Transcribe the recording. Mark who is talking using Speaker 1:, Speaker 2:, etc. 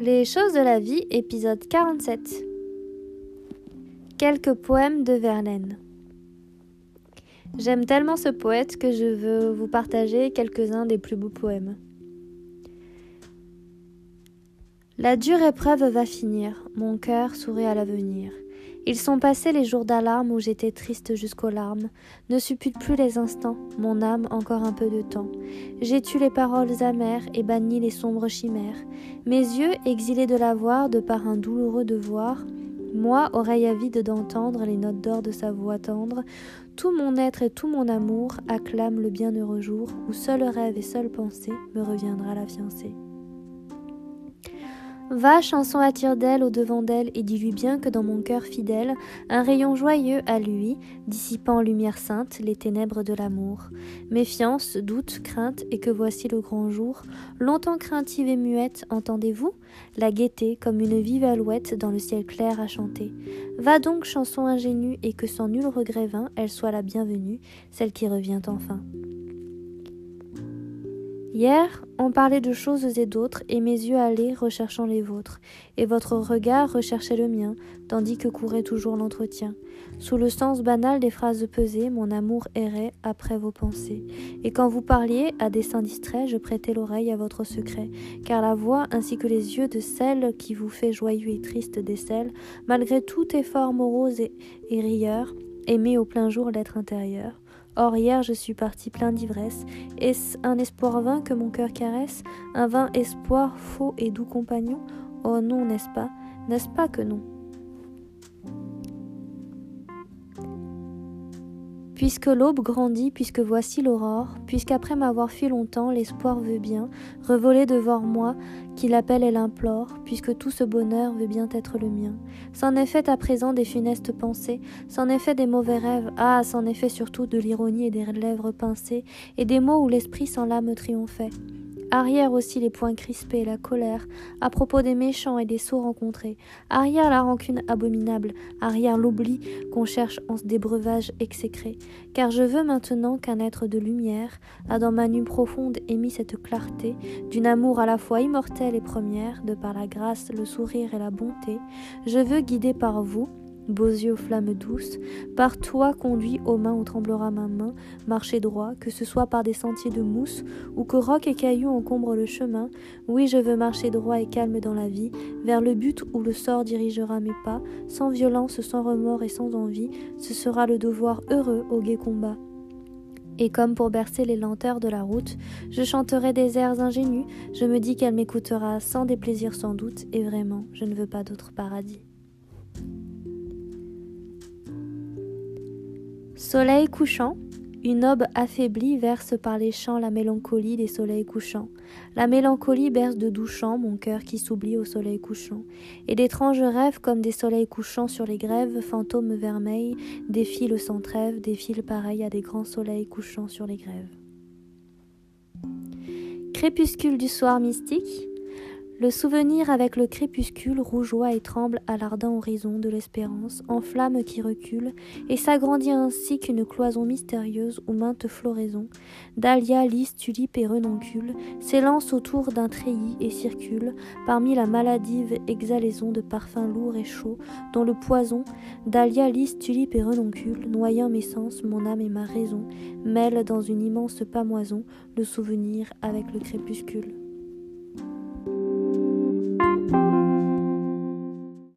Speaker 1: Les choses de la vie, épisode 47. Quelques poèmes de Verlaine. J'aime tellement ce poète que je veux vous partager quelques-uns des plus beaux poèmes. La dure épreuve va finir, mon cœur sourit à l'avenir. Ils sont passés les jours d'alarme où j'étais triste jusqu'aux larmes. Ne suppute plus les instants, mon âme encore un peu de temps. J'ai tué les paroles amères et banni les sombres chimères. Mes yeux, exilés de la voir de par un douloureux devoir, moi, oreille avide d'entendre les notes d'or de sa voix tendre, tout mon être et tout mon amour acclament le bienheureux jour où seul rêve et seule pensée me reviendra la fiancée. Va, chanson attire d'elle au devant d'elle et dis-lui bien que dans mon cœur fidèle, un rayon joyeux à lui, dissipant lumière sainte les ténèbres de l'amour. Méfiance, doute, crainte, et que voici le grand jour. Longtemps craintive et muette, entendez-vous? La gaieté, comme une vive alouette dans le ciel clair à chanter. Va donc, chanson ingénue, et que sans nul regret vain, elle soit la bienvenue, celle qui revient enfin. Hier, on parlait de choses et d'autres, et mes yeux allaient recherchant les vôtres, et votre regard recherchait le mien, tandis que courait toujours l'entretien. Sous le sens banal des phrases pesées, mon amour errait après vos pensées. Et quand vous parliez, à dessein distrait, je prêtais l'oreille à votre secret, car la voix ainsi que les yeux de celle qui vous fait joyeux et triste décèlent, malgré tout effort morose et, et rieur, aimer au plein jour l'être intérieur. Or hier je suis parti plein d'ivresse. Est-ce un espoir vain que mon cœur caresse? Un vain espoir faux et doux compagnon? Oh non, n'est-ce pas? N'est-ce pas que non? Puisque l'aube grandit, puisque voici l'aurore, puisqu'après m'avoir fui longtemps, l'espoir veut bien revoler devant moi, qui l'appelle et l'implore, puisque tout ce bonheur veut bien être le mien. C'en est fait à présent des funestes pensées, c'en est fait des mauvais rêves, ah, c'en est fait surtout de l'ironie et des lèvres pincées, et des mots où l'esprit sans l'âme triomphait. Arrière aussi les poings crispés, la colère, à propos des méchants et des sots rencontrés. Arrière la rancune abominable, arrière l'oubli qu'on cherche en ce débreuvage exécré. Car je veux maintenant qu'un être de lumière a dans ma nuit profonde émis cette clarté d'une amour à la fois immortelle et première, de par la grâce, le sourire et la bonté. Je veux, guider par vous, beaux yeux aux flammes douces, par toi conduit aux mains où tremblera ma main, marcher droit, que ce soit par des sentiers de mousse, ou que rocs et cailloux encombrent le chemin, oui je veux marcher droit et calme dans la vie, vers le but où le sort dirigera mes pas, sans violence, sans remords et sans envie, ce sera le devoir heureux au gai combat. Et comme pour bercer les lenteurs de la route, je chanterai des airs ingénus, je me dis qu'elle m'écoutera sans déplaisir sans doute, et vraiment, je ne veux pas d'autre paradis. Soleil couchant, une aube affaiblie verse par les champs la mélancolie des soleils couchants. La mélancolie berce de doux chants mon cœur qui s'oublie au soleil couchant. Et d'étranges rêves comme des soleils couchants sur les grèves, fantômes vermeils, défilent sans trêve, défilent pareils à des grands soleils couchants sur les grèves. Crépuscule du soir mystique, le souvenir avec le crépuscule rougeoie et tremble à l'ardent horizon de l'espérance, en flamme qui recule, et s'agrandit ainsi qu'une cloison mystérieuse où maintes floraisons, dahlia, lys, tulipe et renoncule, s'élancent autour d'un treillis et circulent, parmi la maladive exhalaison de parfums lourds et chauds, dont le poison, dahlia, lys, tulipe et renoncule, noyant mes sens, mon âme et ma raison, mêle dans une immense pamoison le souvenir avec le crépuscule.